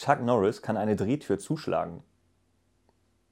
Chuck Norris kann eine Drehtür zuschlagen.